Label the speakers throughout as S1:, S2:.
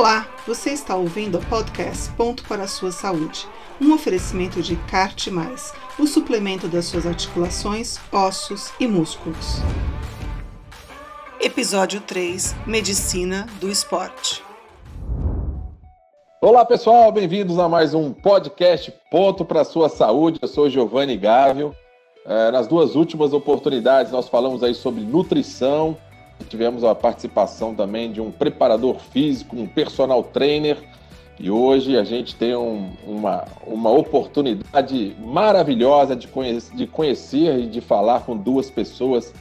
S1: Olá, você está ouvindo o podcast Ponto para a Sua Saúde, um oferecimento de CART+, o suplemento das suas articulações, ossos e músculos. Episódio 3 Medicina do Esporte.
S2: Olá pessoal, bem-vindos a mais um podcast Ponto para a Sua Saúde. Eu sou Giovanni Gávio. É, nas duas últimas oportunidades nós falamos aí sobre nutrição, Tivemos a participação também de um preparador físico, um personal trainer. E hoje a gente tem um, uma, uma oportunidade maravilhosa de, conhecer, de conhecer e de falar com duas pessoas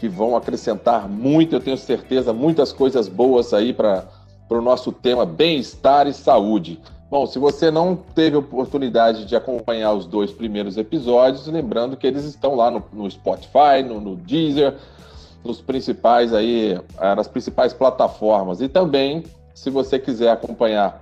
S2: que vão acrescentar muito, eu tenho certeza, muitas coisas boas aí para o nosso tema bem-estar e saúde. Bom, se você não teve oportunidade de acompanhar os dois primeiros episódios, lembrando que eles estão lá no, no Spotify, no, no Deezer, nos principais aí, é, nas principais plataformas. E também, se você quiser acompanhar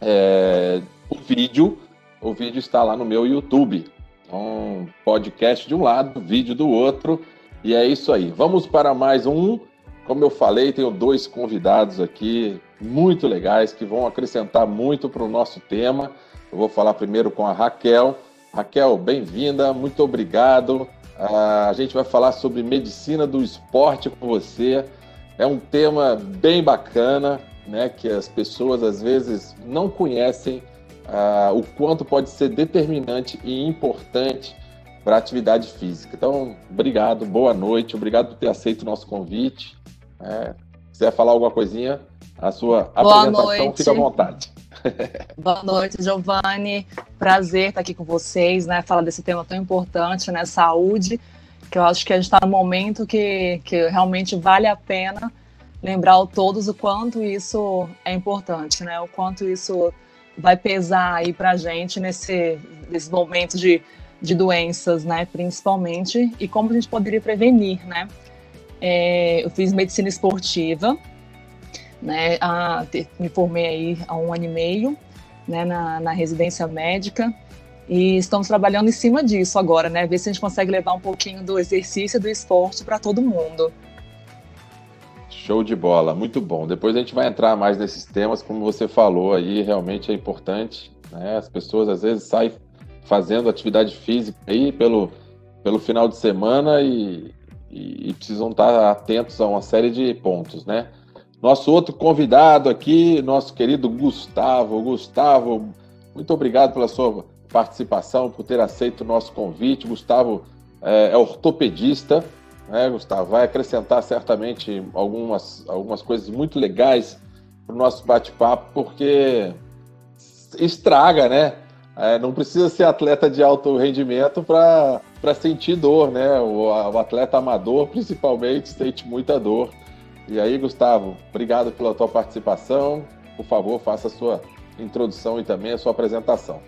S2: é, o vídeo, o vídeo está lá no meu YouTube. Um podcast de um lado, vídeo do outro. E é isso aí. Vamos para mais um. Como eu falei, tenho dois convidados aqui muito legais que vão acrescentar muito para o nosso tema. Eu vou falar primeiro com a Raquel. Raquel, bem-vinda, muito obrigado a gente vai falar sobre medicina do esporte com você. É um tema bem bacana, né? Que as pessoas às vezes não conhecem uh, o quanto pode ser determinante e importante para a atividade física. Então, obrigado, boa noite, obrigado por ter aceito o nosso convite. É, se quiser falar alguma coisinha, a sua boa apresentação noite. fica à vontade.
S3: Boa noite, Giovanni. Prazer estar aqui com vocês, né? Falar desse tema tão importante, né? Saúde, que eu acho que a gente está num momento que, que realmente vale a pena lembrar a todos o quanto isso é importante, né? O quanto isso vai pesar aí para a gente nesse, nesse momento de, de doenças, né? Principalmente, e como a gente poderia prevenir, né? É, eu fiz medicina esportiva, né? A, me formei aí há um ano e meio, né? Na, na residência médica e estamos trabalhando em cima disso agora, né? Ver se a gente consegue levar um pouquinho do exercício e do esporte para todo mundo.
S2: Show de bola, muito bom. Depois a gente vai entrar mais nesses temas, como você falou aí, realmente é importante. Né? As pessoas às vezes saem fazendo atividade física aí pelo, pelo final de semana e, e, e precisam estar atentos a uma série de pontos, né? Nosso outro convidado aqui, nosso querido Gustavo. Gustavo, muito obrigado pela sua participação, por ter aceito o nosso convite. Gustavo é, é ortopedista, né, Gustavo? Vai acrescentar certamente algumas, algumas coisas muito legais para o nosso bate-papo, porque estraga, né? É, não precisa ser atleta de alto rendimento para sentir dor, né? O, o atleta amador, principalmente, sente muita dor. E aí, Gustavo, obrigado pela tua participação. Por favor, faça a sua introdução e também a sua apresentação.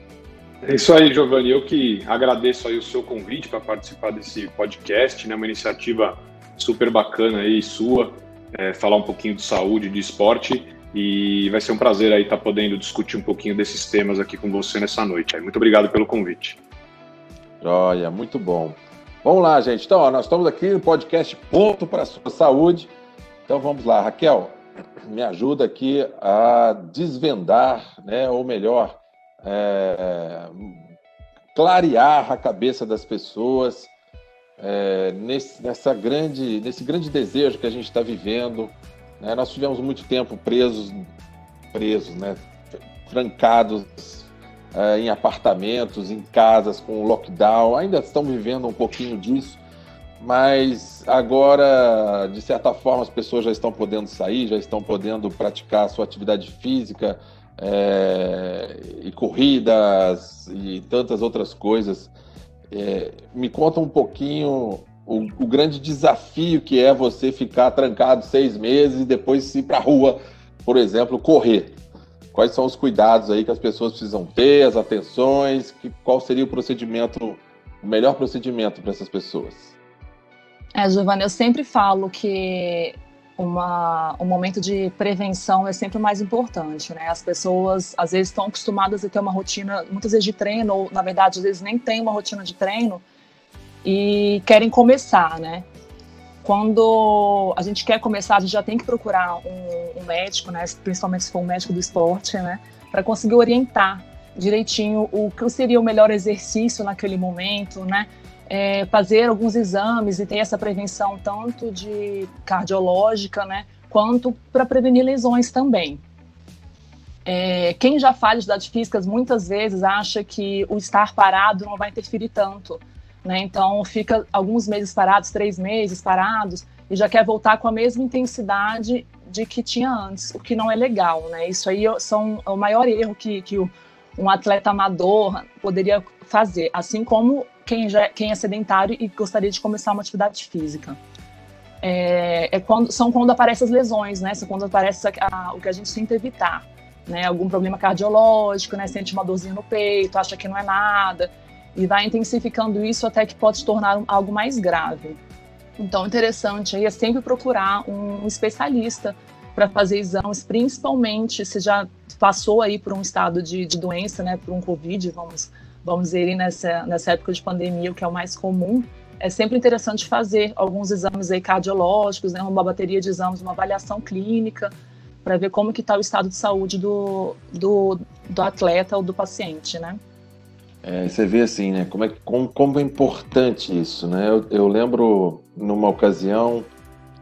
S4: É isso aí, Giovanni. Eu que agradeço aí o seu convite para participar desse podcast, né? Uma iniciativa super bacana aí sua, é, falar um pouquinho de saúde, de esporte e vai ser um prazer aí estar tá podendo discutir um pouquinho desses temas aqui com você nessa noite. Muito obrigado pelo convite.
S2: Joia, muito bom. Vamos lá, gente. Então, ó, nós estamos aqui no podcast Ponto para a Sua Saúde. Então vamos lá, Raquel, me ajuda aqui a desvendar, né, ou melhor, é, clarear a cabeça das pessoas é, nesse, nessa grande, nesse grande desejo que a gente está vivendo. Né? Nós tivemos muito tempo presos, presos, né, trancados é, em apartamentos, em casas com lockdown. Ainda estamos vivendo um pouquinho disso mas agora, de certa forma, as pessoas já estão podendo sair, já estão podendo praticar a sua atividade física é, e corridas e tantas outras coisas. É, me conta um pouquinho o, o, grande desafio que é você ficar trancado seis meses e depois ir para a rua, por exemplo, correr. Quais são os cuidados aí que as pessoas precisam ter, as atenções, que, qual seria o procedimento, o melhor procedimento para essas pessoas?
S3: É, Giovanni, eu sempre falo que uma, um momento de prevenção é sempre o mais importante, né? As pessoas, às vezes, estão acostumadas a ter uma rotina, muitas vezes de treino, ou, na verdade, às vezes nem tem uma rotina de treino e querem começar, né? Quando a gente quer começar, a gente já tem que procurar um, um médico, né, principalmente se for um médico do esporte, né, para conseguir orientar direitinho o que seria o melhor exercício naquele momento, né, é, fazer alguns exames e ter essa prevenção tanto de cardiológica, né, quanto para prevenir lesões também. É, quem já faz atividades físicas muitas vezes acha que o estar parado não vai interferir tanto, né? Então fica alguns meses parados, três meses parados e já quer voltar com a mesma intensidade de que tinha antes, o que não é legal, né? Isso aí são, é o maior erro que, que um atleta amador poderia fazer, assim como quem, já, quem é sedentário e gostaria de começar uma atividade física. É, é quando, são quando aparecem as lesões, né? São quando aparece a, a, o que a gente tenta evitar, né? Algum problema cardiológico, né? Sente uma dorzinha no peito, acha que não é nada e vai intensificando isso até que pode se tornar algo mais grave. Então, interessante aí é sempre procurar um especialista para fazer exames, principalmente se já passou aí por um estado de, de doença, né, por um Covid, vamos, vamos dizer, nessa, nessa época de pandemia, o que é o mais comum, é sempre interessante fazer alguns exames aí cardiológicos, né, uma bateria de exames, uma avaliação clínica, para ver como que está o estado de saúde do, do, do atleta ou do paciente, né?
S2: É, você vê assim, né? Como é, como, como é importante isso, né? Eu, eu lembro numa ocasião,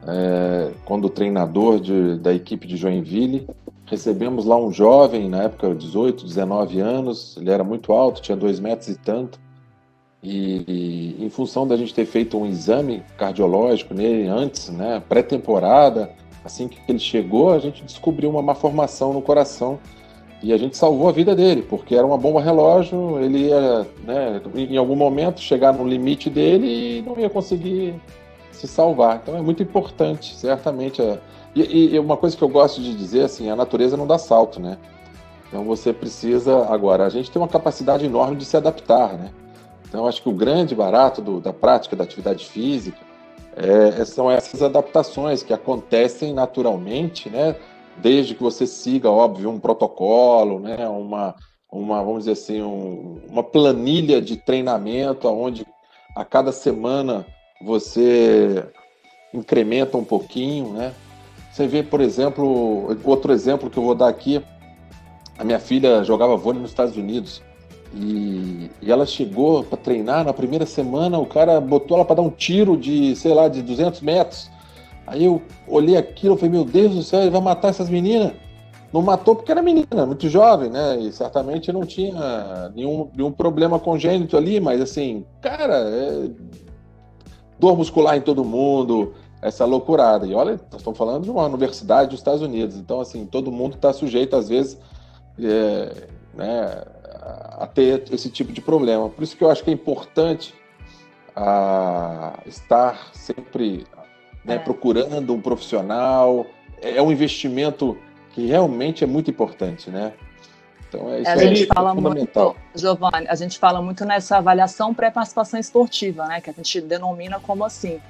S2: é, quando o treinador de, da equipe de Joinville, recebemos lá um jovem, na época 18, 19 anos, ele era muito alto, tinha dois metros e tanto, e, e em função da gente ter feito um exame cardiológico nele antes, né, pré-temporada, assim que ele chegou, a gente descobriu uma malformação no coração. E a gente salvou a vida dele, porque era uma bomba relógio, ele ia, né, em algum momento, chegar no limite dele e não ia conseguir se salvar. Então é muito importante, certamente. É... E, e, uma coisa que eu gosto de dizer, assim, a natureza não dá salto, né? Então você precisa, agora, a gente tem uma capacidade enorme de se adaptar, né? Então acho que o grande barato do, da prática da atividade física é, são essas adaptações que acontecem naturalmente, né? desde que você siga, óbvio, um protocolo, né, uma, uma vamos dizer assim, um, uma planilha de treinamento, onde a cada semana você incrementa um pouquinho, né? Você vê, por exemplo, outro exemplo que eu vou dar aqui, a minha filha jogava vôlei nos Estados Unidos e, e ela chegou para treinar na primeira semana, o cara botou ela para dar um tiro de, sei lá, de 200 metros Aí eu olhei aquilo e falei, meu Deus do céu, ele vai matar essas meninas? Não matou porque era menina, muito jovem, né? E certamente não tinha nenhum, nenhum problema congênito ali, mas assim, cara, é... dor muscular em todo mundo, essa loucurada. E olha, nós estamos falando de uma universidade dos Estados Unidos, então assim, todo mundo está sujeito, às vezes, é, né, a ter esse tipo de problema. Por isso que eu acho que é importante a estar sempre né, é. procurando um profissional. É, é um investimento que realmente é muito importante, né?
S3: Então é isso a gente é fala fundamental. muito, Giovanni, a gente fala muito nessa avaliação pré-participação esportiva, né? Que a gente denomina como assim.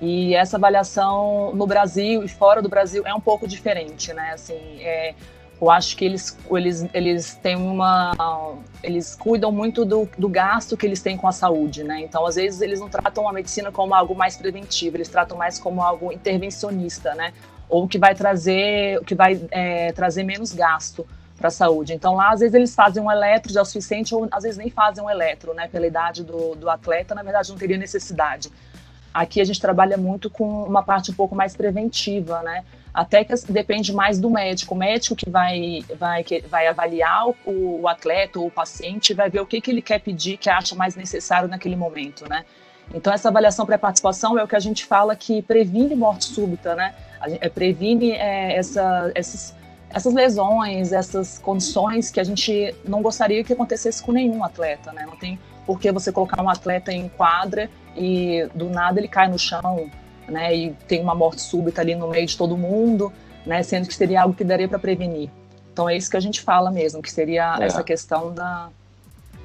S3: E essa avaliação no Brasil e fora do Brasil é um pouco diferente, né? Assim, é, eu acho que eles, eles, eles têm uma. Eles cuidam muito do, do gasto que eles têm com a saúde, né? Então, às vezes, eles não tratam a medicina como algo mais preventivo, eles tratam mais como algo intervencionista, né? Ou que vai trazer, que vai é, trazer menos gasto para a saúde. Então, lá, às vezes, eles fazem um eletro já o suficiente, ou às vezes nem fazem um eletro, né? Pela idade do, do atleta, na verdade, não teria necessidade. Aqui a gente trabalha muito com uma parte um pouco mais preventiva, né? Até que depende mais do médico. O médico que vai, vai, que vai avaliar o, o atleta ou o paciente vai ver o que, que ele quer pedir, que acha mais necessário naquele momento, né? Então, essa avaliação pré-participação é o que a gente fala que previne morte súbita, né? É, previne é, essa, essas, essas lesões, essas condições que a gente não gostaria que acontecesse com nenhum atleta, né? Não tem por que você colocar um atleta em quadra e do nada ele cai no chão, né? E tem uma morte súbita ali no meio de todo mundo, né? Sendo que seria algo que daria para prevenir. Então é isso que a gente fala mesmo, que seria é. essa questão da,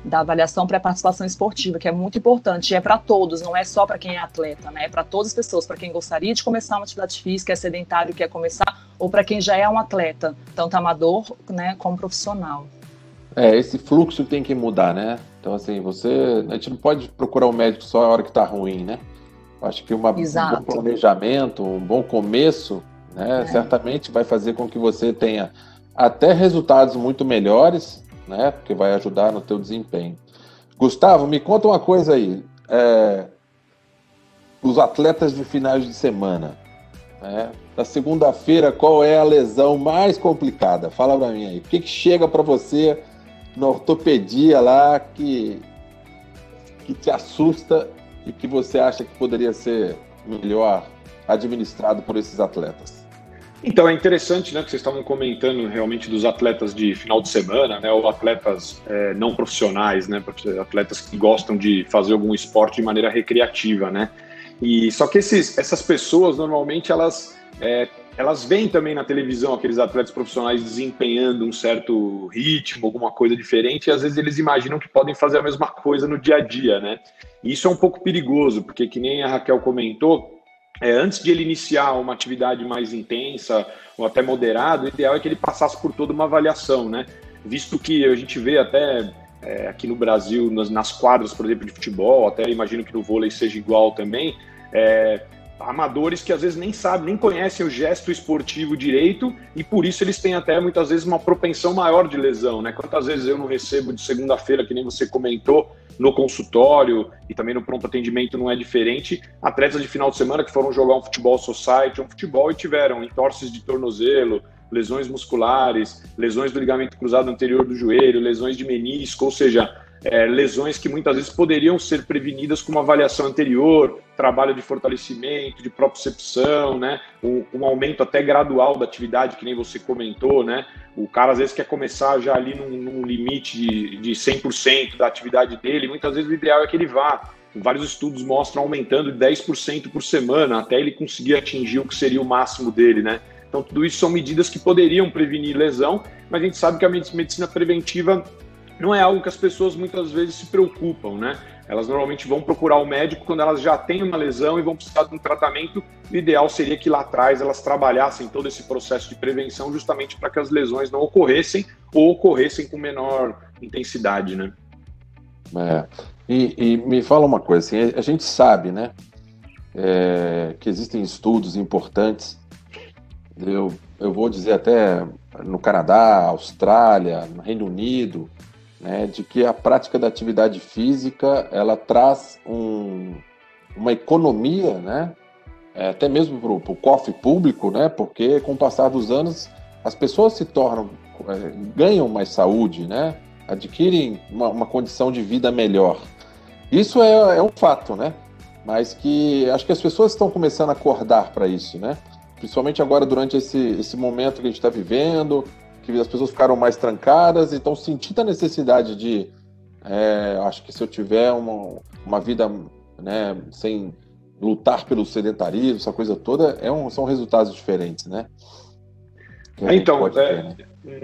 S3: da avaliação pré-participação esportiva, que é muito importante, e é para todos, não é só para quem é atleta, né? É para todas as pessoas, para quem gostaria de começar uma atividade física, é sedentário, quer começar, ou para quem já é um atleta, tanto amador, né, como profissional.
S2: É, esse fluxo tem que mudar, né? Então, assim, você. A gente não pode procurar um médico só a hora que está ruim, né? Acho que uma, um bom planejamento, um bom começo né? É. Certamente vai fazer com que você tenha até resultados muito melhores, né? Porque vai ajudar no teu desempenho. Gustavo, me conta uma coisa aí. É, os atletas de finais de semana, né? Na segunda-feira, qual é a lesão mais complicada? Fala para mim aí. O que, que chega para você na ortopedia lá que, que te assusta e que você acha que poderia ser melhor administrado por esses atletas?
S4: Então é interessante, né, que vocês estavam comentando realmente dos atletas de final de semana, né, ou atletas é, não profissionais, né, atletas que gostam de fazer algum esporte de maneira recreativa, né. E só que esses, essas pessoas normalmente elas é, elas veem também na televisão aqueles atletas profissionais desempenhando um certo ritmo, alguma coisa diferente, e às vezes eles imaginam que podem fazer a mesma coisa no dia a dia, né? E isso é um pouco perigoso, porque que nem a Raquel comentou, é, antes de ele iniciar uma atividade mais intensa ou até moderada, o ideal é que ele passasse por toda uma avaliação, né? Visto que a gente vê até é, aqui no Brasil, nas, nas, quadras, por exemplo, de futebol, até imagino que no vôlei seja igual também, é, amadores que às vezes nem sabem, nem conhecem o gesto esportivo direito e por isso eles têm até muitas vezes uma propensão maior de lesão, né? Quantas vezes eu não recebo de segunda-feira, que nem você comentou, no consultório e também no pronto atendimento não é diferente, atletas de final de semana que foram jogar um futebol society, um futebol e tiveram entorses de tornozelo, lesões musculares, lesões do ligamento cruzado anterior do joelho, lesões de menisco, ou seja, é, lesões que muitas vezes poderiam ser prevenidas com uma avaliação anterior, trabalho de fortalecimento, de propriocepção, né? Um, um, aumento até gradual da atividade, que nem você comentou, né? O cara às vezes quer começar já ali num, num limite de, de 100% da atividade dele, muitas vezes o ideal é que ele vá. Vários estudos mostram aumentando de 10% por semana, até ele conseguir atingir o que seria o máximo dele, né? Então, tudo isso são medidas que poderiam prevenir lesão, mas a gente sabe que a medicina preventiva não é algo que as pessoas muitas vezes se preocupam, né? Elas normalmente vão procurar o médico quando elas já têm uma lesão e vão precisar de um tratamento. O ideal seria que lá atrás elas trabalhassem todo esse processo de prevenção justamente para que as lesões não ocorressem ou ocorressem com menor intensidade, né?
S2: É. E, e me fala uma coisa, assim, a gente sabe, né, é, que existem estudos importantes. Eu, eu vou dizer até no Canadá, Austrália, no Reino Unido, né, de que a prática da atividade física ela traz um, uma economia, né, é, até mesmo para o cofre público, né, porque com o passar dos anos as pessoas se tornam, é, ganham mais saúde, né, adquirem uma, uma condição de vida melhor. Isso é, é um fato, né, mas que acho que as pessoas estão começando a acordar para isso, né, principalmente agora durante esse, esse momento que a gente está vivendo, que as pessoas ficaram mais trancadas e estão sentindo a necessidade de. É, acho que se eu tiver uma, uma vida né, sem lutar pelo sedentarismo, essa coisa toda, é um, são resultados diferentes, né?
S4: Então, é, ter, né?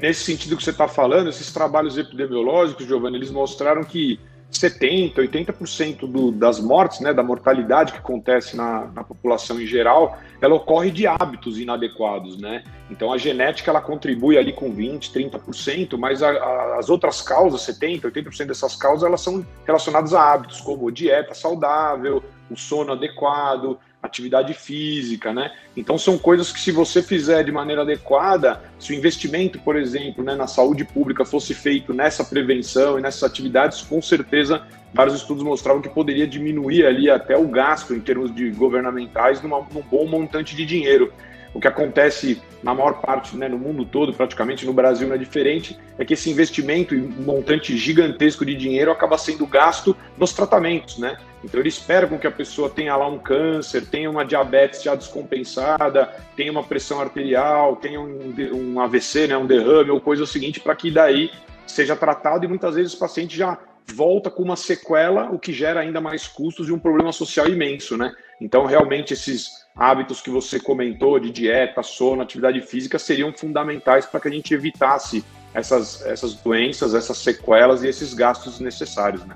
S4: nesse sentido que você está falando, esses trabalhos epidemiológicos, Giovanni, eles mostraram que 70%, 80% do, das mortes, né, da mortalidade que acontece na, na, população em geral, ela ocorre de hábitos inadequados, né? Então a genética ela contribui ali com 20%, 30%, mas a, a, as outras causas, 70%, 80% dessas causas, elas são relacionadas a hábitos, como dieta saudável, o sono adequado, atividade física, né? Então são coisas que se você fizer de maneira adequada, se o investimento, por exemplo, né, na saúde pública fosse feito nessa prevenção e nessas atividades, com certeza vários estudos mostravam que poderia diminuir ali até o gasto em termos de governamentais numa, num bom montante de dinheiro. O que acontece na maior parte, né, no mundo todo, praticamente no Brasil não é diferente, é que esse investimento em um montante gigantesco de dinheiro acaba sendo gasto nos tratamentos, né? Então ele espera com que a pessoa tenha lá um câncer, tenha uma diabetes já descompensada, tenha uma pressão arterial, tenha um, um AVC, né, um derrame ou coisa seguinte, para que daí seja tratado e muitas vezes o paciente já volta com uma sequela, o que gera ainda mais custos e um problema social imenso, né? Então realmente esses hábitos que você comentou de dieta, sono, atividade física seriam fundamentais para que a gente evitasse essas, essas doenças, essas sequelas e esses gastos necessários, né?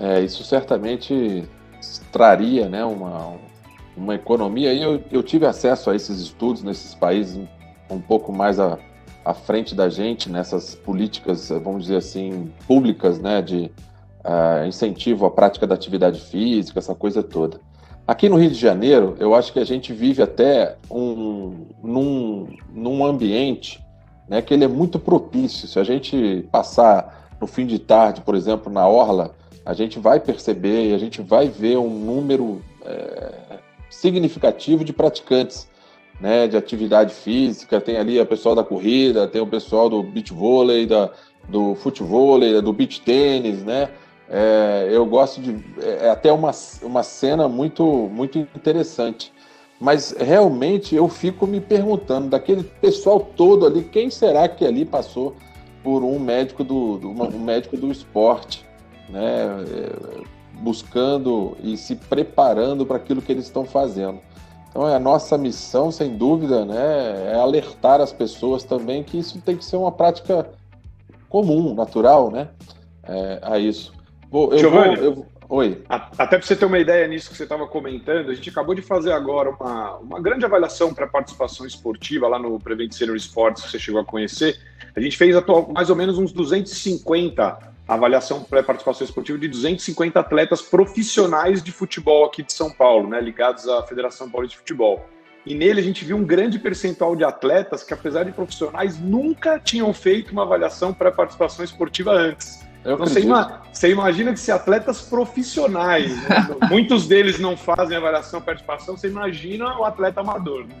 S2: É, isso certamente traria né, uma, uma economia. E eu, eu tive acesso a esses estudos nesses países um pouco mais à, à frente da gente, nessas políticas, vamos dizer assim, públicas, né, de incentivo à prática da atividade física, essa coisa toda. Aqui no Rio de Janeiro, eu acho que a gente vive até um, num, num ambiente né, que ele é muito propício. Se a gente passar no fim de tarde, por exemplo, na Orla, a gente vai perceber e a gente vai ver um número é, significativo de praticantes né, de atividade física. Tem ali o pessoal da corrida, tem o pessoal do beach vôlei, da, do futebol, do beach tênis, né? É, eu gosto de. É, é até uma, uma cena muito, muito interessante. Mas realmente eu fico me perguntando, daquele pessoal todo ali, quem será que ali passou por um médico do, do um médico do esporte, né? É, buscando e se preparando para aquilo que eles estão fazendo. Então, é a nossa missão, sem dúvida, né, é alertar as pessoas também que isso tem que ser uma prática comum, natural, né, é, a isso.
S4: Vou, eu Giovanni, vou, eu... Oi. Até para você ter uma ideia nisso que você estava comentando, a gente acabou de fazer agora uma, uma grande avaliação para participação esportiva lá no Prevent Senior Sports, que você chegou a conhecer. A gente fez atual, mais ou menos uns 250 avaliação pré-participação esportiva de 250 atletas profissionais de futebol aqui de São Paulo, né, ligados à Federação Paulista de Futebol. E nele a gente viu um grande percentual de atletas que, apesar de profissionais, nunca tinham feito uma avaliação pré-participação esportiva antes. Eu então, você, ima você, imagina que se atletas profissionais, né, muitos deles não fazem avaliação participação, você imagina o atleta amador. Né?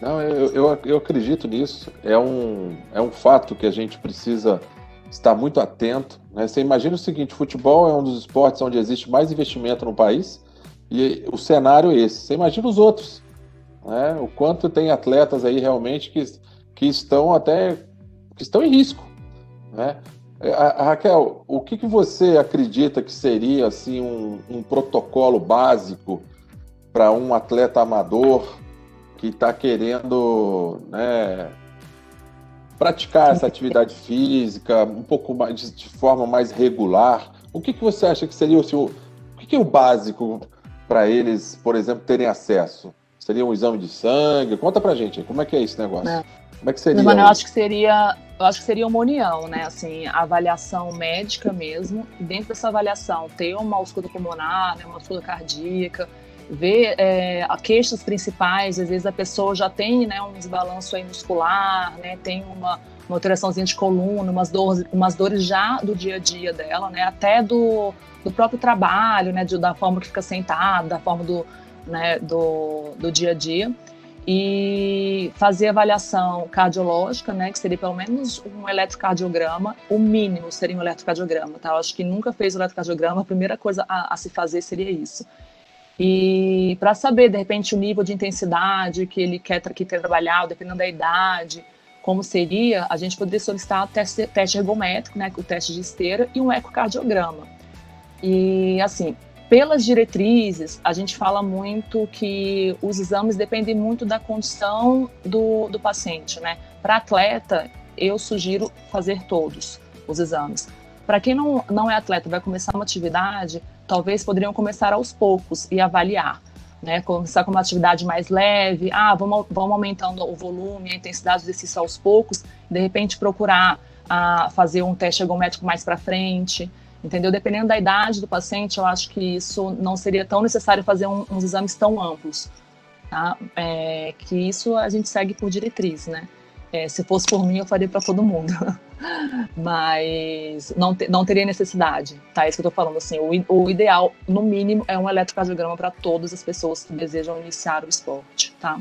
S2: Não, eu, eu, eu, acredito nisso. É um, é um fato que a gente precisa estar muito atento. Né? Você imagina o seguinte: futebol é um dos esportes onde existe mais investimento no país e o cenário é esse. Você imagina os outros. Né? O quanto tem atletas aí realmente que, que estão até que estão em risco. Né? A, a Raquel, o que, que você acredita que seria assim um, um protocolo básico para um atleta amador que está querendo né, praticar essa atividade física um pouco mais de, de forma mais regular? O que, que você acha que seria o o que, que é o básico para eles, por exemplo, terem acesso? Seria um exame de sangue? Conta pra gente, como é que é esse negócio? É. Como é que seria?
S3: Mano, eu acho que seria, eu acho que seria uma união, né? Assim, avaliação médica mesmo, dentro dessa avaliação ter uma ausculta pulmonar, né, uma ausculta cardíaca, ver é, queixas principais, às vezes a pessoa já tem né, um desbalanço aí muscular, né, tem uma, uma alteraçãozinha de coluna, umas dores, umas dores já do dia a dia dela, né, até do, do próprio trabalho, né, de, da forma que fica sentada, da forma do, né, do, do dia a dia e fazer avaliação cardiológica, né, que seria pelo menos um eletrocardiograma, o mínimo seria um eletrocardiograma, tá? Eu acho que nunca fez eletrocardiograma, a primeira coisa a, a se fazer seria isso. E para saber, de repente, o nível de intensidade que ele quer, que quer trabalhar, dependendo da idade, como seria, a gente poderia solicitar teste, teste ergométrico, né, o teste de esteira, e um ecocardiograma. E, assim, pelas diretrizes, a gente fala muito que os exames dependem muito da condição do, do paciente, né? Para atleta, eu sugiro fazer todos os exames. Para quem não, não é atleta, vai começar uma atividade, talvez poderiam começar aos poucos e avaliar. Né, começar com uma atividade mais leve, ah, vamos, vamos aumentando o volume, a intensidade do exercício aos poucos, de repente procurar ah, fazer um teste ergométrico mais para frente, entendeu? Dependendo da idade do paciente, eu acho que isso não seria tão necessário fazer um, uns exames tão amplos, tá? É, que isso a gente segue por diretriz, né? É, se fosse por mim, eu faria para todo mundo. Mas não, te, não teria necessidade, tá? É isso que eu tô falando, assim, o, o ideal, no mínimo, é um eletrocardiograma para todas as pessoas que desejam iniciar o esporte, tá?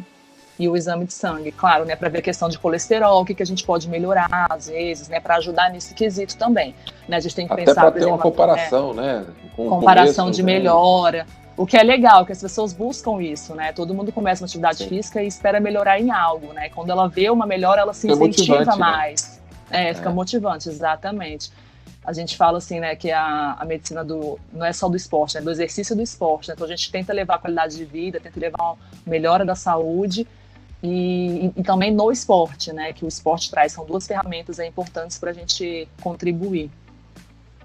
S3: E o exame de sangue, claro, né, para ver a questão de colesterol, o que, que a gente pode melhorar às vezes, né, para ajudar nesse quesito também. Né, a gente tem que
S2: Até
S3: pensar,
S2: para ter exemplo, uma comparação, é, né?
S3: Com comparação começo, de melhora. O que é legal, que as pessoas buscam isso, né? Todo mundo começa uma atividade Sim. física e espera melhorar em algo, né? Quando ela vê uma melhora, ela se fica incentiva né? mais. Né? É, fica é. motivante, exatamente. A gente fala assim, né, que a, a medicina do não é só do esporte, né, do exercício do esporte. Né? Então a gente tenta levar a qualidade de vida, tenta levar uma melhora da saúde e, e, também no esporte, né? Que o esporte traz, são duas ferramentas importantes para a gente contribuir.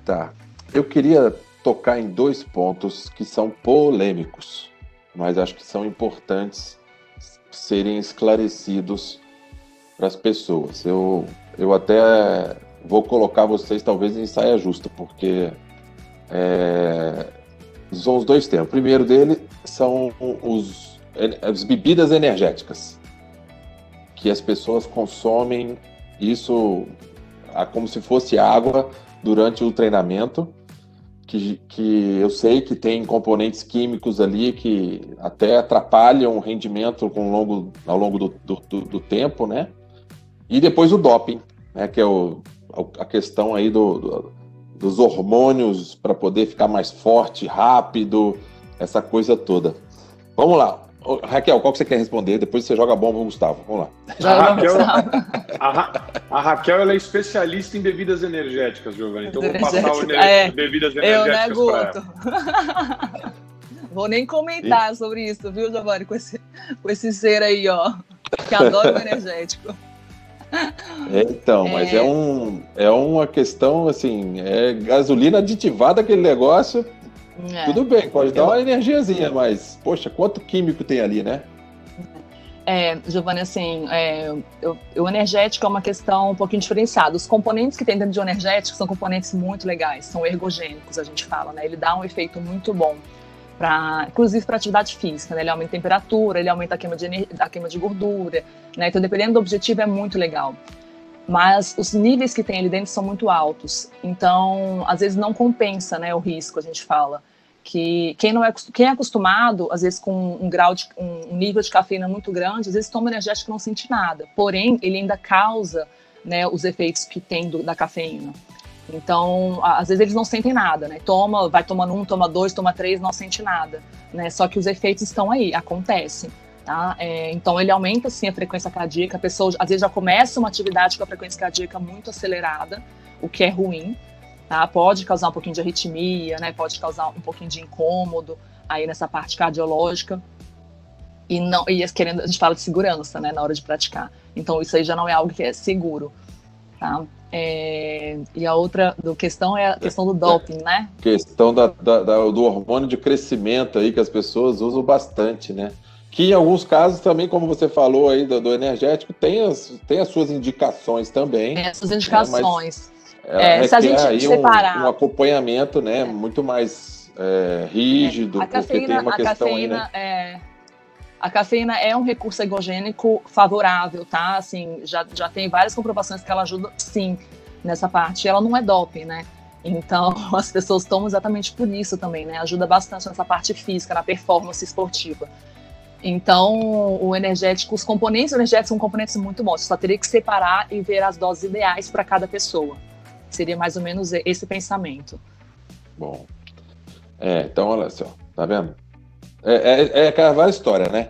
S2: Tá. Eu queria tocar em dois pontos que são polêmicos, mas acho que são importantes serem esclarecidos para as pessoas. Eu, eu até vou colocar vocês talvez em saia justa, porque é, são os dois temas. O primeiro dele são os, as bebidas energéticas que as pessoas consomem isso como se fosse água durante o treinamento, que, que eu sei que tem componentes químicos ali que até atrapalham o rendimento com longo, ao longo do, do, do tempo, né? E depois o doping, né? Que é o, a questão aí do, do dos hormônios para poder ficar mais forte, rápido, essa coisa toda. Vamos lá. Raquel, qual que você quer responder? Depois você joga a bomba, Gustavo. Vamos
S4: lá. A Raquel, a, a Raquel ela é especialista em bebidas energéticas, Giovanni. Então vou passar o é, bebidas energéticas
S3: eu, né, Guto? Vou nem comentar e... sobre isso, viu, Giovanni? Com esse, com esse ser aí, ó, que adora o energético.
S2: É, então, é... mas é, um, é uma questão assim, é gasolina aditivada aquele negócio é. Tudo bem, pode dar uma energiazinha, mas, poxa, quanto químico tem ali, né?
S3: É, Giovanni, assim, é, eu, o energético é uma questão um pouquinho diferenciada. Os componentes que tem dentro de um energético são componentes muito legais, são ergogênicos, a gente fala, né? Ele dá um efeito muito bom, pra, inclusive para atividade física, né? Ele aumenta a temperatura, ele aumenta a queima de, a queima de gordura, né? Então, dependendo do objetivo, é muito legal. Mas os níveis que tem ali dentro são muito altos, então, às vezes não compensa, né, o risco, a gente fala. Que quem não é quem é acostumado às vezes com um grau de um nível de cafeína muito grande às vezes toma energético e não sente nada. Porém ele ainda causa né, os efeitos que tem do, da cafeína. Então às vezes eles não sentem nada né? Toma vai tomando um toma dois toma três não sente nada né? Só que os efeitos estão aí acontecem tá é, então ele aumenta sim a frequência cardíaca a pessoa às vezes já começa uma atividade com a frequência cardíaca muito acelerada o que é ruim Tá? Pode causar um pouquinho de arritmia, né? Pode causar um pouquinho de incômodo aí nessa parte cardiológica. E não, e querendo, a gente fala de segurança, né, na hora de praticar. Então isso aí já não é algo que é seguro, tá? É, e a outra do questão é a questão do doping, né?
S2: Questão da, da, da, do hormônio de crescimento aí que as pessoas usam bastante, né? Que em alguns casos também, como você falou aí do, do energético, tem as, tem as suas indicações também. Tem
S3: as suas indicações. Né?
S2: É, se a gente aí separar... um, um acompanhamento né, é. muito mais é, rígido,
S3: a cafeína, tem uma a questão cafeína, aí, né? é, a cafeína é um recurso egogênico favorável, tá? Assim, já, já tem várias comprovações que ela ajuda, sim, nessa parte. Ela não é doping, né? Então, as pessoas tomam exatamente por isso também, né? Ajuda bastante nessa parte física, na performance esportiva. Então, o energético, os componentes energéticos são componentes muito bons. Você só teria que separar e ver as doses ideais para cada pessoa. Seria mais ou menos esse pensamento.
S2: Bom. É, então olha só, tá vendo? É, é, é aquela história, né?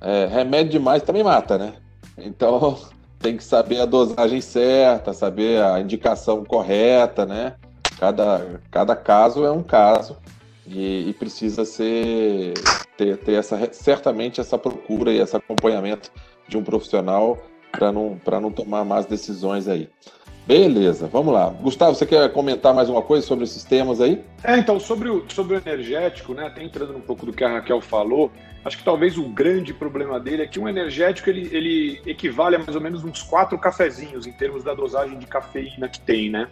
S2: É, remédio demais também mata, né? Então tem que saber a dosagem certa, saber a indicação correta, né? Cada, cada caso é um caso e, e precisa ser ter, ter essa certamente essa procura e esse acompanhamento de um profissional para não para não tomar más decisões aí. Beleza, vamos lá. Gustavo, você quer comentar mais uma coisa sobre esses temas aí?
S4: É, então, sobre o, sobre o energético, né, até entrando um pouco do que a Raquel falou, acho que talvez o grande problema dele é que um energético ele, ele equivale a mais ou menos uns quatro cafezinhos em termos da dosagem de cafeína que tem, né?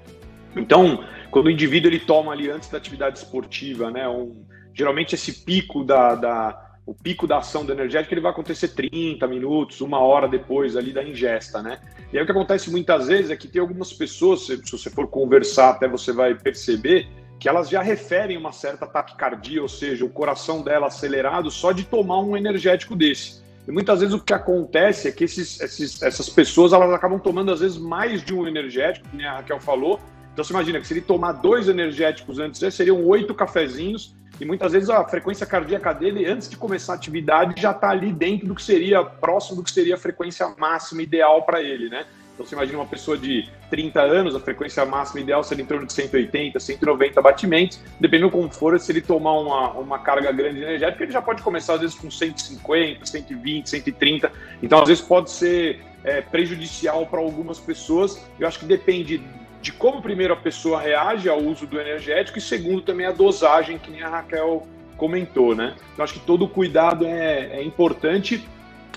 S4: Então, quando o indivíduo ele toma ali antes da atividade esportiva, né, um, geralmente esse pico da, da o pico da ação do energético ele vai acontecer 30 minutos, uma hora depois ali da ingesta, né? E aí o que acontece muitas vezes é que tem algumas pessoas, se, você for conversar até você vai perceber que elas já referem uma certa taquicardia, ou seja, o coração dela acelerado só de tomar um energético desse. E muitas vezes o que acontece é que esses, esses, essas pessoas elas acabam tomando às vezes mais de um energético, como a Raquel falou. Então você imagina que se ele tomar dois energéticos antes, seriam oito cafezinhos e muitas vezes a frequência cardíaca dele, antes de começar a atividade, já está ali dentro do que seria, próximo do que seria a frequência máxima ideal para ele, né? Então você imagina uma pessoa de 30 anos, a frequência máxima ideal seria em torno de 180, 190 batimentos. Dependendo como for, se ele tomar uma, uma carga grande de energética, ele já pode começar às vezes com 150, 120, 130. Então às vezes pode ser é, prejudicial para algumas pessoas. Eu acho que depende de como primeiro a pessoa reage ao uso do energético e segundo também a dosagem que nem a Raquel comentou, né? Então acho que todo cuidado é, é importante.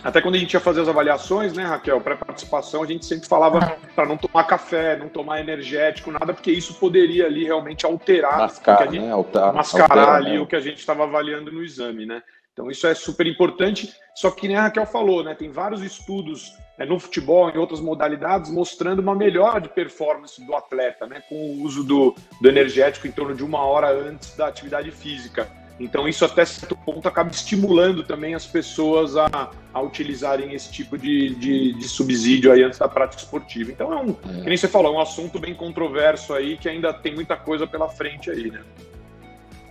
S4: até quando a gente ia fazer as avaliações, né, Raquel, pré-participação, a gente sempre falava para não tomar café, não tomar energético, nada, porque isso poderia ali realmente alterar,
S2: Mascar,
S4: gente,
S2: né? Altar,
S4: mascarar altera, ali né? o que a gente estava avaliando no exame, né? Então isso é super importante. Só que nem a Raquel falou, né? Tem vários estudos no futebol, em outras modalidades, mostrando uma melhora de performance do atleta, né? Com o uso do, do energético em torno de uma hora antes da atividade física. Então, isso até certo ponto acaba estimulando também as pessoas a, a utilizarem esse tipo de, de, de, subsídio aí antes da prática esportiva. Então, é um, é. que nem você falou, é um assunto bem controverso aí que ainda tem muita coisa pela frente aí, né?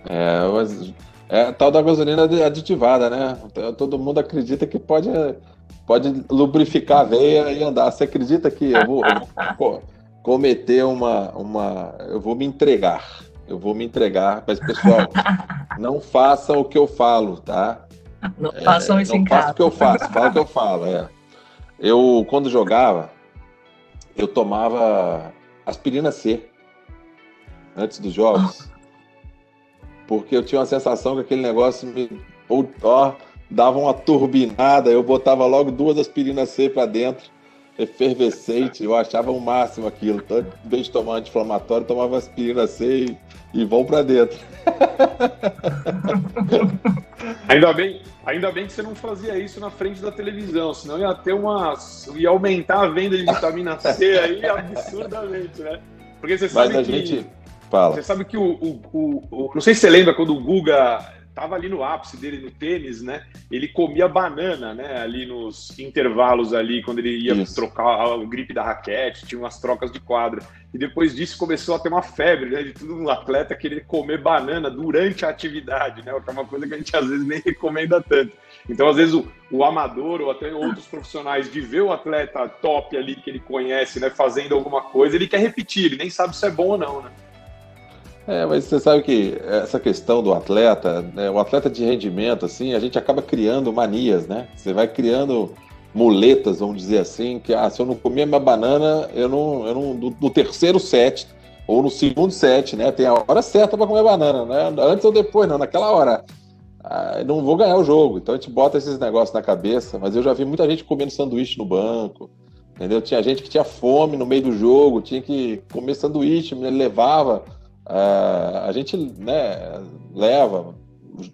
S2: É, mas é tal da gasolina aditivada, né? Todo mundo acredita que pode, pode lubrificar a veia e andar. Você acredita que eu vou, eu vou cometer uma, uma. Eu vou me entregar eu vou me entregar, mas pessoal, não façam o que eu falo, tá?
S3: Não é, façam isso não em casa.
S2: Faça o que eu faço, fala o que eu falo. É. Eu, quando jogava, eu tomava aspirina C antes dos jogos, porque eu tinha uma sensação que aquele negócio me ó, dava uma turbinada, eu botava logo duas aspirinas C para dentro efervescente, eu achava o máximo aquilo. Então, em vez de tomar anti-inflamatório, tomava aspirina C e, e vão para dentro.
S4: ainda bem, ainda bem que você não fazia isso na frente da televisão, senão ia ter uma. ia aumentar a venda de vitamina C aí absurdamente, né? Porque você sabe
S2: Mas a
S4: que.
S2: Gente... Fala.
S4: Você sabe que o, o, o, o, Não sei se você lembra quando o Guga estava ali no ápice dele no tênis, né? Ele comia banana, né? Ali nos intervalos ali, quando ele ia Isso. trocar o gripe da raquete, tinha umas trocas de quadra. E depois disso começou a ter uma febre, né? De todo um atleta querer comer banana durante a atividade, né? Que é uma coisa que a gente às vezes nem recomenda tanto. Então, às vezes, o, o amador ou até outros profissionais de ver o atleta top ali que ele conhece, né? Fazendo alguma coisa, ele quer repetir, ele nem sabe se é bom ou não, né?
S2: É, mas você sabe que essa questão do atleta, né, o atleta de rendimento, assim, a gente acaba criando manias, né? Você vai criando muletas, vamos dizer assim, que ah, se eu não comer minha banana, eu não, eu não do, do terceiro set ou no segundo set, né? Tem a hora certa para comer banana, né? Antes ou depois, não, naquela hora. Ah, não vou ganhar o jogo. Então a gente bota esses negócios na cabeça, mas eu já vi muita gente comendo sanduíche no banco. Entendeu? Tinha gente que tinha fome no meio do jogo, tinha que comer sanduíche, levava Uh, a gente né, leva,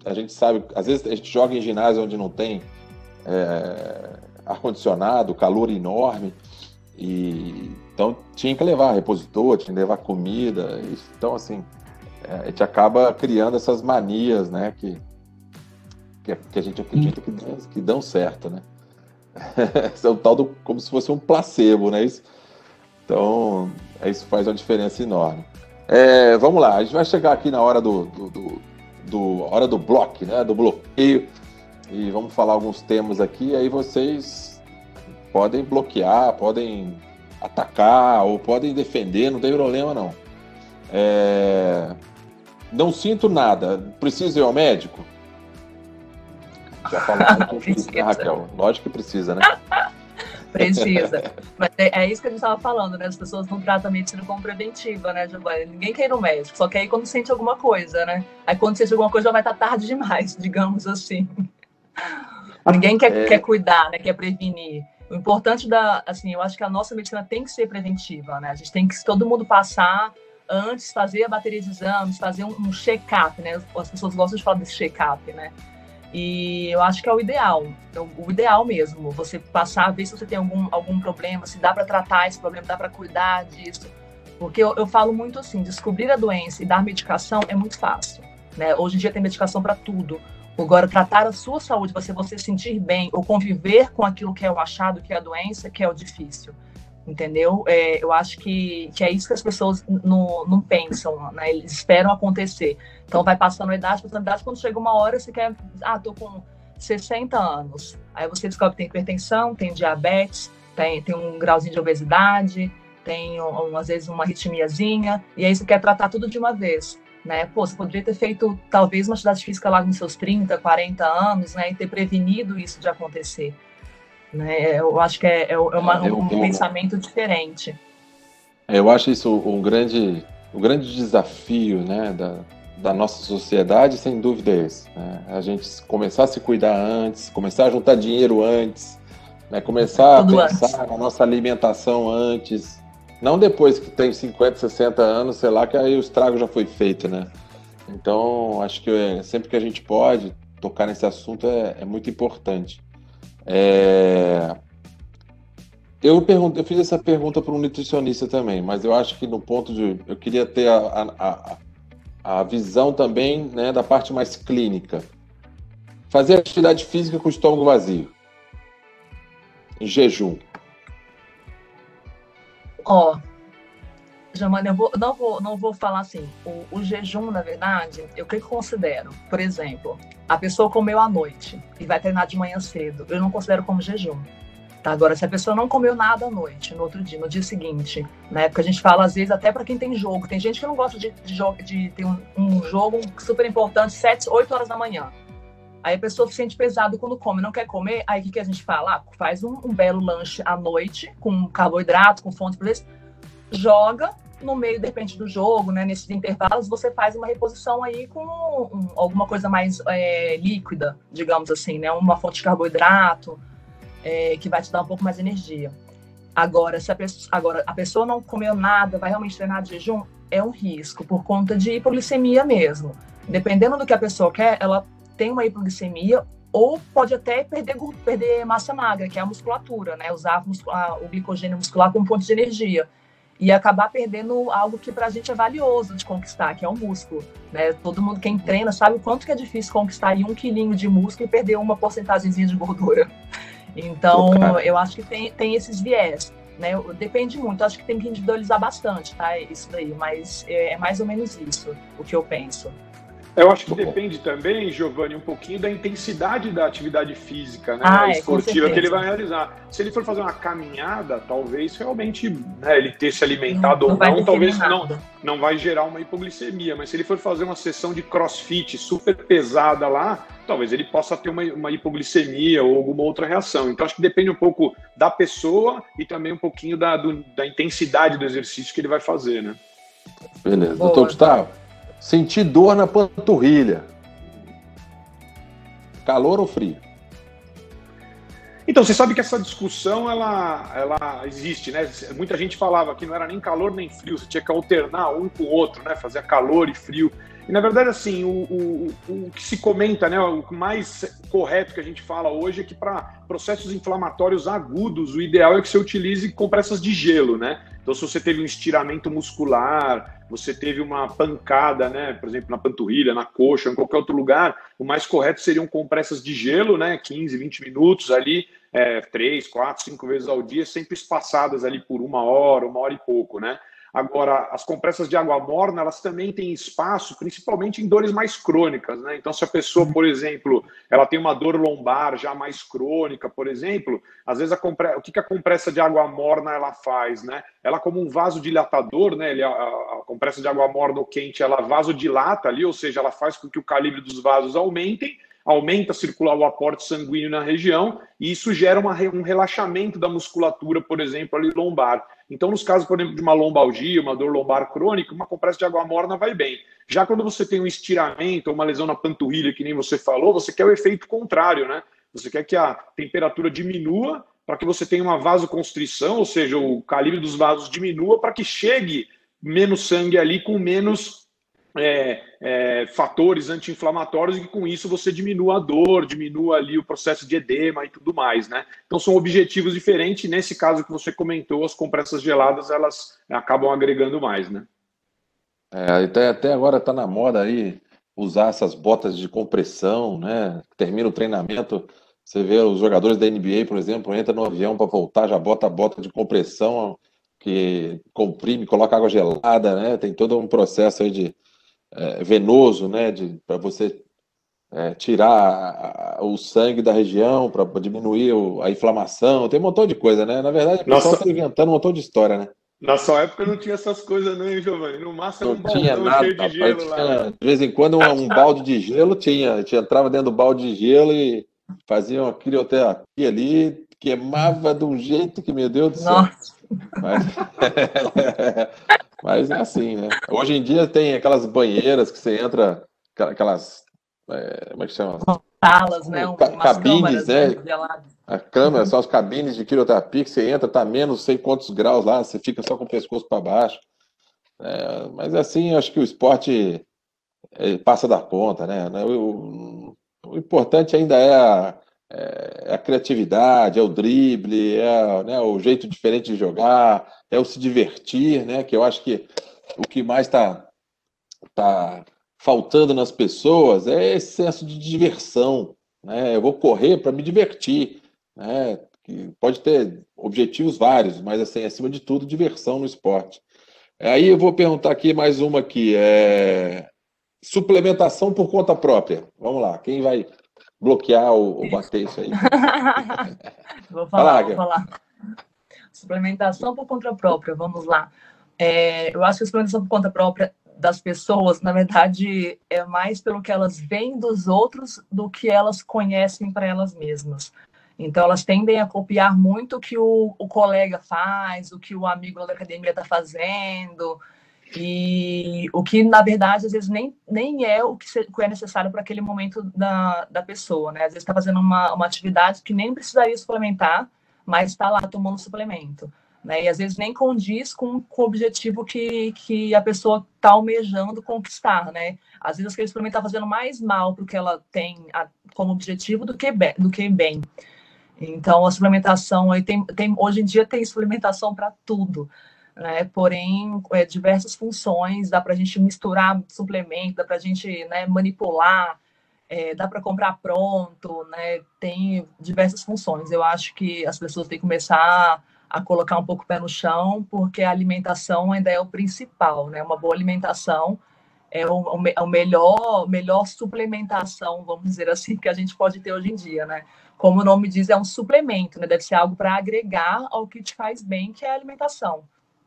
S2: a gente sabe, às vezes a gente joga em ginásio onde não tem é, ar-condicionado, calor enorme, e então tinha que levar repositor, tinha que levar comida, então assim, é, a gente acaba criando essas manias, né, que, que, que a gente acredita que, que dão certo, né. é o tal do, como se fosse um placebo, né, isso, então, isso faz uma diferença enorme. É, vamos lá, a gente vai chegar aqui na hora do, do, do, do hora do bloco, né? Do bloqueio. E vamos falar alguns temas aqui. Aí vocês podem bloquear, podem atacar ou podem defender, não tem problema não. É, não sinto nada. Preciso ir ao médico? Já falamos com né, Raquel? Lógico que precisa, né?
S3: Precisa. Mas é, é, isso que a gente estava falando, né? As pessoas não tratam a medicina como preventiva, né, Giovanni? Ninguém quer ir no médico, só quer ir quando sente alguma coisa, né? Aí quando sente alguma coisa já vai estar tá tarde demais, digamos assim. Ninguém quer, é... quer cuidar, né? Quer prevenir. O importante da, assim, eu acho que a nossa medicina tem que ser preventiva, né? A gente tem que todo mundo passar antes, fazer a bateria de exames, fazer um, um check-up, né? As pessoas gostam de falar desse check-up, né? E eu acho que é o ideal, é o ideal mesmo, você passar ver se você tem algum, algum problema, se dá para tratar esse problema, dá para cuidar disso. Porque eu, eu, falo muito assim, descobrir a doença e dar medicação é muito fácil. Né? Hoje em dia tem medicação para tudo. Agora, tratar a sua saúde, você você sentir bem ou conviver com aquilo que é o achado, que é a doença, que é o difícil entendeu? É, eu acho que, que é isso que as pessoas não, pensam, né? Eles esperam acontecer. Então vai passando a idade, passando a idade, quando chega uma hora você quer, ah, tô com 60 anos. Aí você descobre que tem hipertensão, tem diabetes, tem, tem um grauzinho de obesidade, tem um, às vezes uma arritmiazinha, e aí você quer tratar tudo de uma vez. Né? Pô, você poderia ter feito talvez uma atividade física lá nos seus 30, 40 anos, né? E ter prevenido isso de acontecer. Né? Eu acho que é, é, uma, é, um pensamento diferente.
S2: Eu acho isso um grande, um grande desafio né, da, da nossa sociedade, sem dúvida, é esse. Né? A gente começar a se cuidar antes, começar a juntar dinheiro antes, né? começar Tudo a pensar antes. na nossa alimentação antes. Não depois que tem 50, 60 anos, sei lá, que aí o estrago já foi feito, né? Então, acho que é, sempre que a gente pode tocar nesse assunto é, é muito importante. É... Eu, pergunto, eu fiz essa pergunta para um nutricionista também, mas eu acho que no ponto de. Eu queria ter a, a, a visão também né, da parte mais clínica. Fazer atividade física com o estômago vazio. Em jejum.
S3: Ó, Jamane, eu vou, não, vou, não vou falar assim. O, o jejum, na verdade, eu que considero? Por exemplo, a pessoa comeu à noite e vai treinar de manhã cedo. Eu não considero como jejum. Tá? Agora, se a pessoa não comeu nada à noite, no outro dia, no dia seguinte, né? Porque a gente fala, às vezes, até para quem tem jogo. Tem gente que não gosta de, de, de ter um, um, jogo super importante, 7, 8 horas da manhã. Aí a pessoa se sente pesado quando come, não quer comer. Aí o que, que a gente fala? Ah, faz um, um, belo lanche à noite, com carboidrato, com fonte por isso, joga no meio, de repente, do jogo, né, nesses intervalos, você faz uma reposição aí com um, alguma coisa mais é, líquida, digamos assim, né, uma fonte de carboidrato, é, que vai te dar um pouco mais de energia. Agora, se a pessoa, agora, a pessoa não comeu nada, vai realmente treinar de jejum, é um risco, por conta de hipoglicemia mesmo. Dependendo do que a pessoa quer, ela tem uma hipoglicemia ou pode até perder, perder massa magra, que é a musculatura, né? Usar o glicogênio muscular como fonte de energia e acabar perdendo algo que para a gente é valioso de conquistar, que é o músculo. Né? Todo mundo quem treina sabe o quanto que é difícil conquistar um quilinho de músculo e perder uma porcentagemzinha de gordura. Então, eu acho que tem, tem esses viés. Né? Depende muito, acho que tem que individualizar bastante, tá? Isso daí, mas é, é mais ou menos isso o que eu penso.
S4: Eu acho que depende também, Giovanni, um pouquinho da intensidade da atividade física, né?
S3: Ah,
S4: é, esportiva que ele vai realizar. Se ele for fazer uma caminhada, talvez realmente né, ele ter se alimentado não, ou não, talvez não, não vai gerar uma hipoglicemia. Mas se ele for fazer uma sessão de crossfit super pesada lá, talvez ele possa ter uma, uma hipoglicemia ou alguma outra reação. Então acho que depende um pouco da pessoa e também um pouquinho da, do, da intensidade do exercício que ele vai fazer, né?
S2: Beleza. Boa. Doutor Gustavo? Sentir dor na panturrilha. Calor ou frio?
S4: Então, você sabe que essa discussão ela, ela existe, né? Muita gente falava que não era nem calor nem frio, você tinha que alternar um com o outro, né? Fazer calor e frio. E na verdade, assim, o, o, o que se comenta, né? O mais correto que a gente fala hoje é que para processos inflamatórios agudos, o ideal é que você utilize compressas de gelo, né? Então, se você teve um estiramento muscular, você teve uma pancada, né, por exemplo, na panturrilha, na coxa, em qualquer outro lugar, o mais correto seriam compressas de gelo, né, 15, 20 minutos ali, é, 3, 4, 5 vezes ao dia, sempre espaçadas ali por uma hora, uma hora e pouco, né? Agora, as compressas de água morna, elas também têm espaço, principalmente em dores mais crônicas, né? Então, se a pessoa, por exemplo, ela tem uma dor lombar já mais crônica, por exemplo, às vezes a compre... o que a compressa de água morna ela faz, né? Ela como um vasodilatador, né? Ele, a, a compressa de água morna ou quente, ela vasodilata ali, ou seja, ela faz com que o calibre dos vasos aumentem, aumenta circular o aporte sanguíneo na região e isso gera uma, um relaxamento da musculatura, por exemplo, ali lombar. Então, nos casos, por exemplo, de uma lombalgia, uma dor lombar crônica, uma compressa de água morna vai bem. Já quando você tem um estiramento ou uma lesão na panturrilha, que nem você falou, você quer o efeito contrário, né? Você quer que a temperatura diminua para que você tenha uma vasoconstrição, ou seja, o calibre dos vasos diminua para que chegue menos sangue ali com menos é, é, fatores anti-inflamatórios e que com isso você diminua a dor, diminua ali o processo de edema e tudo mais, né? Então são objetivos diferentes. Nesse caso que você comentou, as compressas geladas elas acabam agregando mais, né?
S2: É, até, até agora está na moda aí usar essas botas de compressão, né? Termina o treinamento, você vê os jogadores da NBA, por exemplo, entra no avião para voltar, já bota a bota de compressão que comprime, coloca água gelada, né? Tem todo um processo aí de é, venoso, né, para você é, tirar o sangue da região, para diminuir o, a inflamação, tem um montão de coisa, né? Na verdade, o pessoal está inventando um montão de história, né?
S4: Na sua época não tinha essas coisas, não, hein, Giovanni? No máximo
S2: não um tinha nada, cheio de gelo tinha, lá. De vez em quando um, um balde de gelo tinha. A gente entrava dentro do balde de gelo e fazia uma crioterapia ali, queimava de um jeito que, meu Deus do céu.
S3: Nossa.
S2: Mas, Mas é assim, né? Hoje em dia tem aquelas banheiras que você entra, aquelas. É, como é que chama?
S3: Salas, né?
S2: Umas cabines, né? A câmera, uhum. são as cabines de quirioterapia que você entra, tá menos sei quantos graus lá, você fica só com o pescoço para baixo. É, mas assim, acho que o esporte é, passa da ponta, né? O, o importante ainda é a, é a, criatividade, é o drible, é né, o jeito diferente de jogar, é o se divertir, né? Que eu acho que o que mais está tá faltando nas pessoas é esse senso de diversão. Né? Eu vou correr para me divertir. Né? Pode ter objetivos vários, mas assim, acima de tudo, diversão no esporte. Aí eu vou perguntar aqui mais uma aqui. É... Suplementação por conta própria. Vamos lá, quem vai bloquear ou, ou bater isso aí?
S3: vou falar, vou falar. Suplementação por conta própria, vamos lá. É, eu acho que a suplementação por conta própria das pessoas, na verdade, é mais pelo que elas veem dos outros do que elas conhecem para elas mesmas. Então, elas tendem a copiar muito o que o, o colega faz, o que o amigo da academia está fazendo, e o que, na verdade, às vezes nem, nem é o que, é necessário para aquele momento da, da pessoa, né? Às vezes está fazendo uma, uma atividade que nem precisaria suplementar, mas está lá tomando suplemento. Né? E às vezes nem condiz com, com o objetivo que, que a pessoa está almejando conquistar, né? Às vezes aquele suplemento está fazendo mais mal para o que ela tem a, como objetivo do que, bem, do que bem. Então, a suplementação, aí tem, tem, hoje em dia tem suplementação para tudo, né? Porém, é, diversas funções, dá para a gente misturar suplemento, dá para a gente né, manipular, é, dá para comprar pronto, né? Tem diversas funções. Eu acho que as pessoas têm que começar a colocar um pouco o pé no chão, porque a alimentação ainda é o principal, né? Uma boa alimentação é o, o melhor, melhor suplementação, vamos dizer assim, que a gente pode ter hoje em dia, né? Como o nome diz, é um suplemento, né? Deve ser algo para agregar ao que te faz bem, que é a alimentação,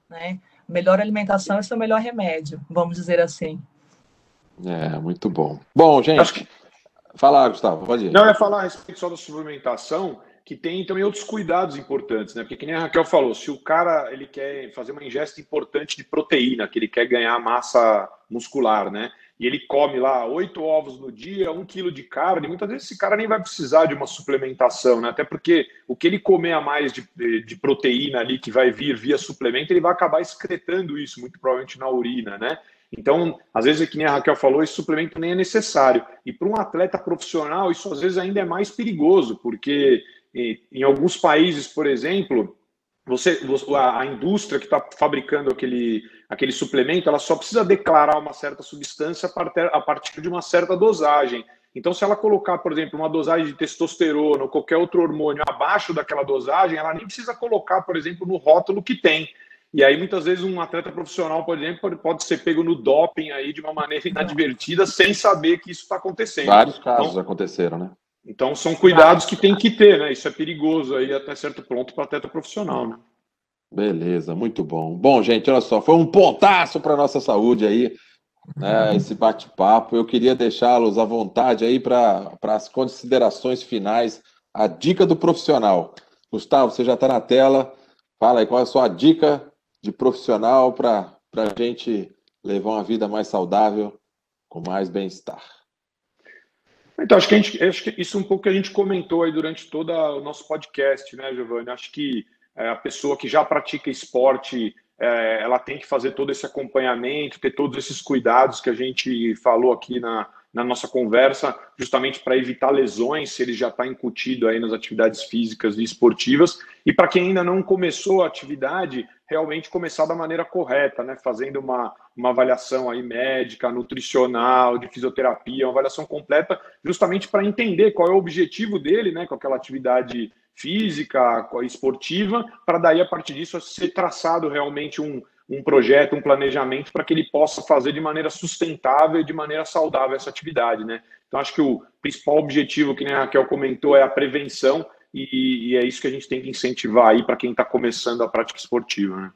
S3: né? Melhor alimentação é seu melhor remédio, vamos dizer assim.
S2: É, muito bom. Bom, gente, que... fala, Gustavo, pode ir.
S4: Não, é falar a respeito só da suplementação, que tem também outros cuidados importantes, né? Porque que nem a Raquel falou, se o cara ele quer fazer uma ingesta importante de proteína, que ele quer ganhar massa muscular, né? E ele come lá oito ovos no dia, um quilo de carne, muitas vezes esse cara nem vai precisar de uma suplementação, né? Até porque o que ele comer a mais de, de proteína ali que vai vir via suplemento, ele vai acabar excretando isso, muito provavelmente na urina, né? Então, às vezes, é que nem a Raquel falou, esse suplemento nem é necessário. E para um atleta profissional, isso às vezes ainda é mais perigoso, porque em alguns países, por exemplo, você, a, indústria que está fabricando aquele, aquele suplemento, ela só precisa declarar uma certa substância a partir de uma certa dosagem. Então, se ela colocar, por exemplo, uma dosagem de testosterona ou qualquer outro hormônio abaixo daquela dosagem, ela nem precisa colocar, por exemplo, no rótulo que tem. E aí, muitas vezes, um atleta profissional, por exemplo, pode ser pego no doping aí de uma maneira inadvertida, sem saber que isso está acontecendo.
S2: Vários casos então, aconteceram, né?
S4: Então são cuidados que tem que ter, né? Isso é perigoso aí até certo ponto para atleta profissional, né?
S2: Beleza, muito bom. Bom, gente, olha só, foi um pontaço para nossa saúde aí, né? Esse bate-papo. Eu queria deixá-los à vontade aí para as considerações finais, a dica do profissional. Gustavo, você já está na tela. Fala aí qual é a sua dica de profissional para a gente levar uma vida mais saudável, com mais bem-estar.
S4: Então, acho que, a gente, acho que isso é um pouco que a gente comentou aí durante todo o nosso podcast, né, Giovanni? Acho que é, a pessoa que já pratica esporte, é, ela tem que fazer todo esse acompanhamento, ter todos esses cuidados que a gente falou aqui na, na nossa conversa, justamente para evitar lesões, se ele já está incutido aí nas atividades físicas e esportivas. E para quem ainda não começou a atividade, realmente começar da maneira correta, né? Fazendo uma, uma avaliação aí médica, nutricional, de fisioterapia, uma avaliação completa, justamente para entender qual é o objetivo dele, né? Com aquela atividade física, esportiva, para daí, a partir disso, ser traçado realmente um, um projeto, um planejamento para que ele possa fazer de maneira sustentável e de maneira saudável essa atividade, né? Então, acho que o principal objetivo, que a Raquel comentou, é a prevenção e, e é isso que a gente tem que incentivar aí para quem está começando a prática esportiva, né?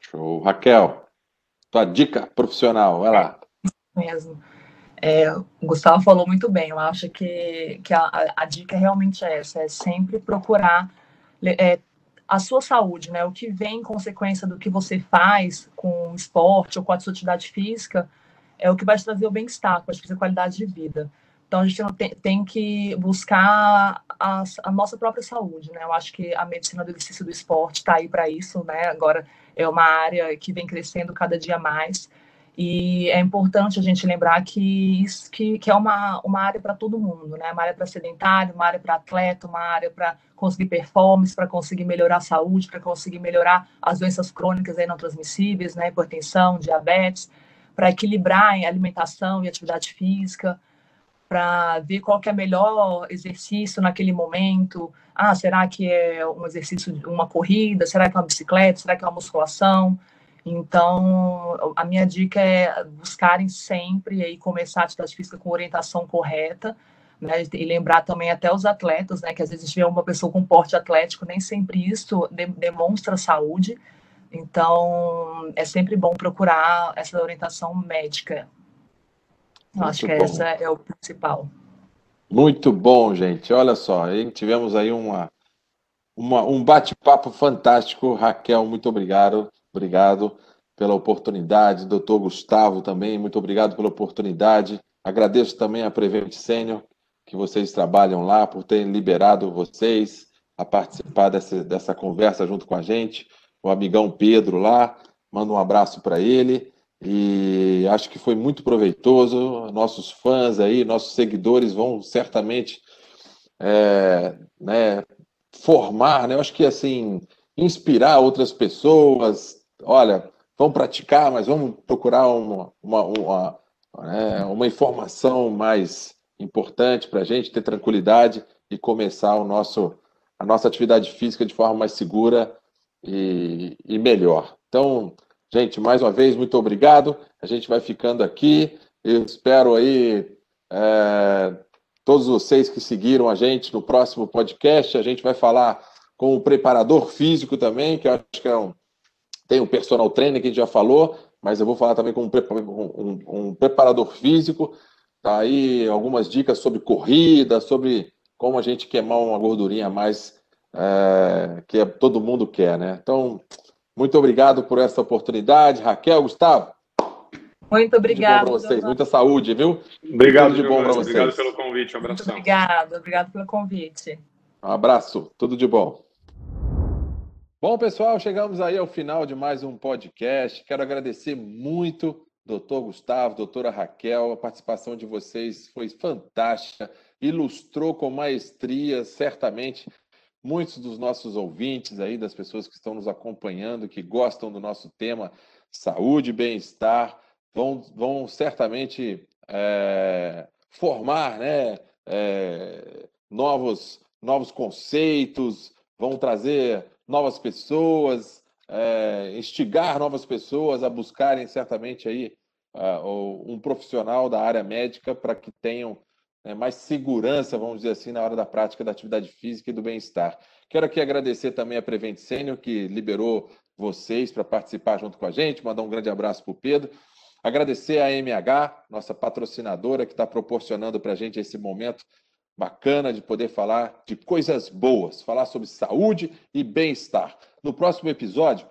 S2: Show. Raquel, tua dica profissional, vai lá.
S3: Mesmo. É, o Gustavo falou muito bem, eu acho que, que a, a dica realmente é essa, é sempre procurar é, a sua saúde, né? O que vem em consequência do que você faz com o esporte ou com a sua atividade física é o que vai te trazer o bem-estar, vai te trazer qualidade de vida. Então a gente tem, que buscar a, a, nossa própria saúde, né? Eu acho que a medicina do exercício do esporte está aí para isso, né? Agora é uma área que vem crescendo cada dia mais. E é importante a gente lembrar que isso que, que é uma, uma área para todo mundo, né? Uma área para sedentário, uma área para atleta, uma área para conseguir performance, para conseguir melhorar a saúde, para conseguir melhorar as doenças crônicas aí não transmissíveis, né? Hipertensão, diabetes, para equilibrar a alimentação e atividade física, para ver qual que é o melhor exercício naquele momento. Ah, será que é um exercício, uma corrida? Será que é uma bicicleta? Será que é uma musculação? Então, a minha dica é buscarem sempre aí começar a atividade física com orientação correta, né? E lembrar também até os atletas, né? Que às vezes a gente vê uma pessoa com porte atlético, nem sempre isso de demonstra saúde. Então, é sempre bom procurar essa orientação médica. Eu acho que bom. essa é o principal.
S2: Muito bom, gente. Olha só, tivemos aí uma, uma um bate-papo fantástico. Raquel, muito obrigado. Obrigado pela oportunidade. Doutor Gustavo também, muito obrigado pela oportunidade. Agradeço também a Prevent Senior, que vocês trabalham lá, por terem liberado vocês a participar dessa, dessa conversa junto com a gente. O amigão Pedro lá, manda um abraço para ele. E acho que foi muito proveitoso. Nossos fãs aí, nossos seguidores vão certamente é, né, formar, né? Eu acho que assim, inspirar outras pessoas, olha, vamos praticar, mas vamos procurar uma, uma, uma, né, uma informação mais importante para a gente ter tranquilidade e começar o nosso, a nossa atividade física de forma mais segura e, e melhor. Então, gente, mais uma vez, muito obrigado. A gente vai ficando aqui. Eu espero aí é, todos vocês que seguiram a gente no próximo podcast. A gente vai falar com o preparador físico também, que eu acho que é um, tem um personal trainer que a gente já falou, mas eu vou falar também com um, um, um preparador físico. Tá aí algumas dicas sobre corrida, sobre como a gente queimar uma gordurinha a mais é, que todo mundo quer, né? Então, muito obrigado por essa oportunidade, Raquel, Gustavo.
S3: Muito obrigado.
S2: Para vocês, muita saúde, viu?
S4: Obrigado de bom para vocês. Obrigado pelo convite, um abraço.
S3: Obrigado, obrigado pelo convite.
S2: Um abraço, tudo de bom. Bom, pessoal, chegamos aí ao final de mais um podcast. Quero agradecer muito, doutor Gustavo, doutora Raquel. A participação de vocês foi fantástica, ilustrou com maestria, certamente, muitos dos nossos ouvintes aí, das pessoas que estão nos acompanhando, que gostam do nosso tema saúde e bem-estar, vão, vão certamente é, formar né, é, novos, novos conceitos, vão trazer novas pessoas, é, instigar novas pessoas a buscarem certamente aí uh, um profissional da área médica para que tenham né, mais segurança, vamos dizer assim, na hora da prática da atividade física e do bem-estar. Quero aqui agradecer também a Prevent Senior, que liberou vocês para participar junto com a gente, mandar um grande abraço para o Pedro. Agradecer a MH, nossa patrocinadora, que está proporcionando para a gente esse momento bacana de poder falar de coisas boas, falar sobre saúde e bem-estar. No próximo episódio,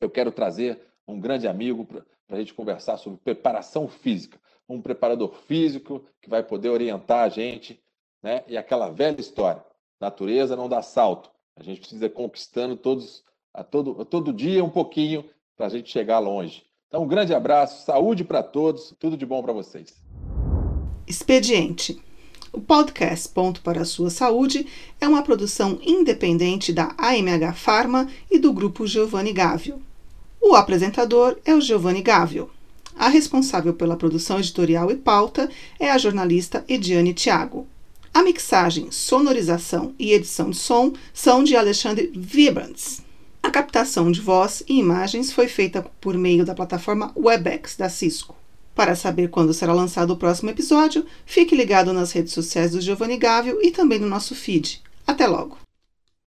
S2: eu quero trazer um grande amigo para a gente conversar sobre preparação física. Um preparador físico que vai poder orientar a gente, né? E aquela velha história: natureza não dá salto. A gente precisa ir conquistando todos, a todo, a todo dia um pouquinho para a gente chegar longe. Então, um grande abraço, saúde para todos, tudo de bom para vocês.
S1: Expediente. O podcast Ponto para a Sua Saúde é uma produção independente da AMH Pharma e do grupo Giovanni Gávio. O apresentador é o Giovanni Gávio. A responsável pela produção editorial e pauta é a jornalista Ediane Tiago. A mixagem, sonorização e edição de som são de Alexandre Vibrants. A captação de voz e imagens foi feita por meio da plataforma Webex da Cisco. Para saber quando será lançado o próximo episódio, fique ligado nas redes sociais do Giovanni Gávio e também no nosso feed. Até logo!